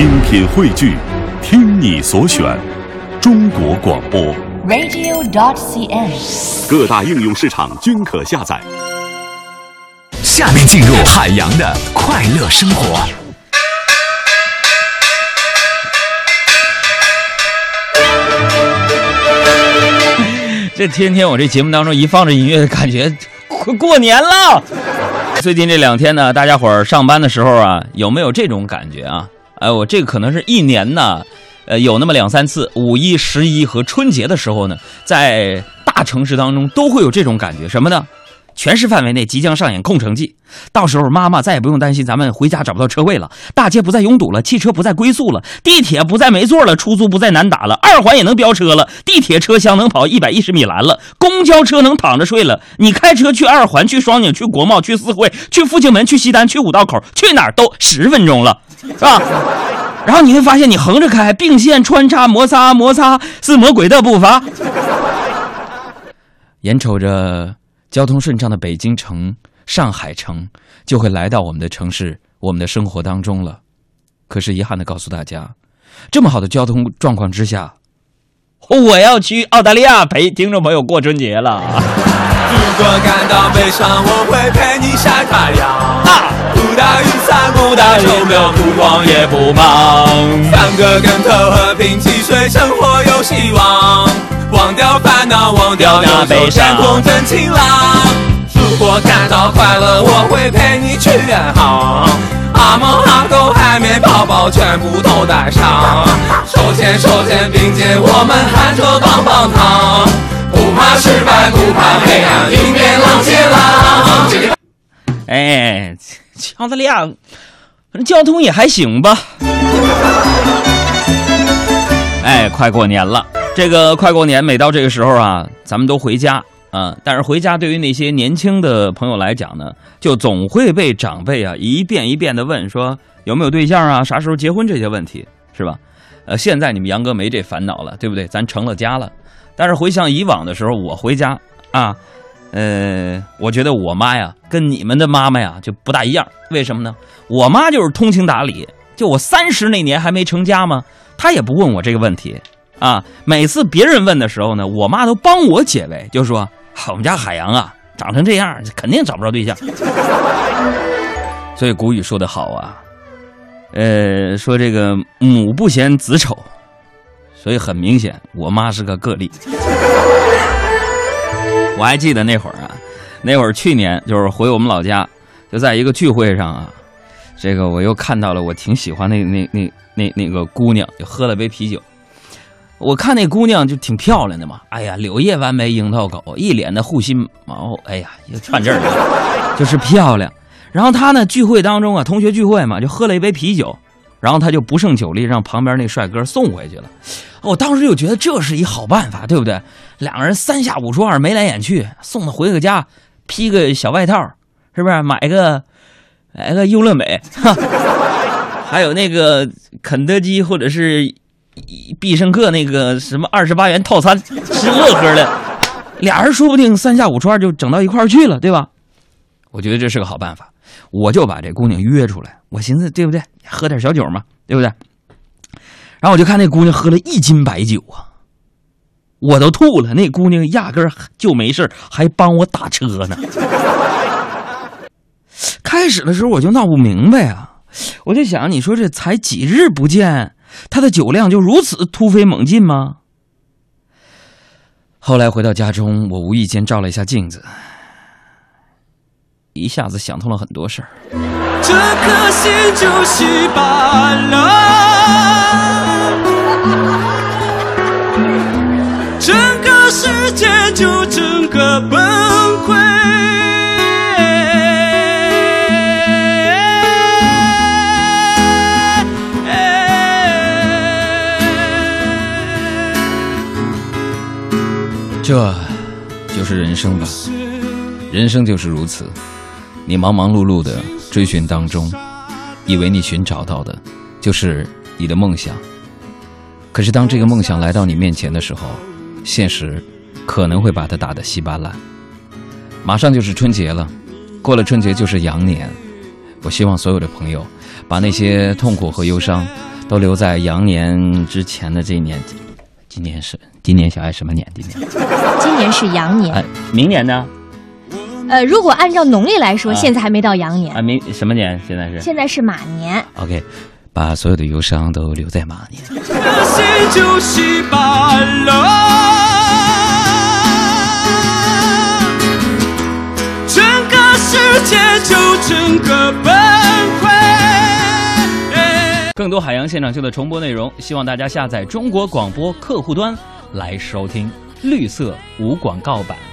精品汇聚，听你所选，中国广播。radio.dot.cn，。各大应用市场均可下载。下面进入海洋的快乐生活。这天天我这节目当中一放着音乐，感觉 快过年了。最近这两天呢，大家伙儿上班的时候啊，有没有这种感觉啊？哎，我这个可能是一年呢，呃，有那么两三次，五一、十一和春节的时候呢，在大城市当中都会有这种感觉，什么呢？全市范围内即将上演空城计，到时候妈妈再也不用担心咱们回家找不到车位了，大街不再拥堵了，汽车不再龟速了，地铁不再没座了，出租不再难打了，二环也能飙车了，地铁车厢能跑一百一十米栏了，公交车能躺着睡了。你开车去二环、去双井、去国贸、去四惠、去复兴门、去西单、去五道口，去哪儿都十分钟了，是吧？然后你会发现，你横着开，并线穿插，摩擦摩擦是魔鬼的步伐。眼瞅着交通顺畅的北京城、上海城就会来到我们的城市、我们的生活当中了。可是遗憾的告诉大家，这么好的交通状况之下，我要去澳大利亚陪听众朋友过春节了。如果感到悲伤，我会陪你晒太阳。啊不打雨伞，不打手，没有不慌也不忙。翻个跟头，和平汽水，生活有希望。忘掉烦恼，忘掉那悲伤天空真晴朗。如果感到快乐，我会陪你去远航。阿猫阿狗、海绵宝宝全部都带上，手牵手肩并肩，我们含着棒棒糖。不怕失败，不怕黑暗，迎面浪接浪。哎，澳大利亚交通也还行吧。哎，快过年了，这个快过年，每到这个时候啊，咱们都回家啊。但是回家对于那些年轻的朋友来讲呢，就总会被长辈啊一遍一遍的问说有没有对象啊，啥时候结婚这些问题，是吧？呃，现在你们杨哥没这烦恼了，对不对？咱成了家了。但是回想以往的时候，我回家啊，呃，我觉得我妈呀，跟你们的妈妈呀就不大一样。为什么呢？我妈就是通情达理，就我三十那年还没成家嘛，她也不问我这个问题啊。每次别人问的时候呢，我妈都帮我解围，就说我们家海洋啊，长成这样，肯定找不着对象。所以古语说得好啊，呃，说这个母不嫌子丑，所以很明显，我妈是个个例。我还记得那会儿啊，那会儿去年就是回我们老家，就在一个聚会上啊，这个我又看到了我挺喜欢那那那那那个姑娘，就喝了杯啤酒。我看那姑娘就挺漂亮的嘛，哎呀，柳叶弯眉樱桃口，一脸的护心毛，哎呀，又串这儿了，就是漂亮。然后她呢，聚会当中啊，同学聚会嘛，就喝了一杯啤酒，然后她就不胜酒力，让旁边那帅哥送回去了。我当时就觉得这是一好办法，对不对？两个人三下五除二，眉来眼去，送她回个家，披个小外套，是不是？买个买个优乐美，哈，还有那个肯德基或者是必胜客那个什么二十八元套餐，吃乐呵的，俩人说不定三下五除二就整到一块儿去了，对吧？我觉得这是个好办法，我就把这姑娘约出来，我寻思对不对？喝点小酒嘛，对不对？然后我就看那姑娘喝了一斤白酒啊，我都吐了。那姑娘压根儿就没事还帮我打车呢。开始的时候我就闹不明白啊，我就想，你说这才几日不见，他的酒量就如此突飞猛进吗？后来回到家中，我无意间照了一下镜子，一下子想通了很多事儿。这颗心就稀巴这就是人生吧，人生就是如此。你忙忙碌碌的追寻当中，以为你寻找到的就是你的梦想。可是当这个梦想来到你面前的时候，现实可能会把它打得稀巴烂。马上就是春节了，过了春节就是羊年。我希望所有的朋友把那些痛苦和忧伤都留在羊年之前的这一年。今年是今年小爱什么年？今年今年是羊年哎，，明年呢？呃，如果按照农历来说，啊现在还没到羊年啊，，明什么年？现在是现在是马年。OK，把所有的忧伤都留在马年。心就稀巴了，整个世界就整个崩溃。更多海洋现场秀的重播内容，希望大家下载中国广播客户端来收听绿色无广告版。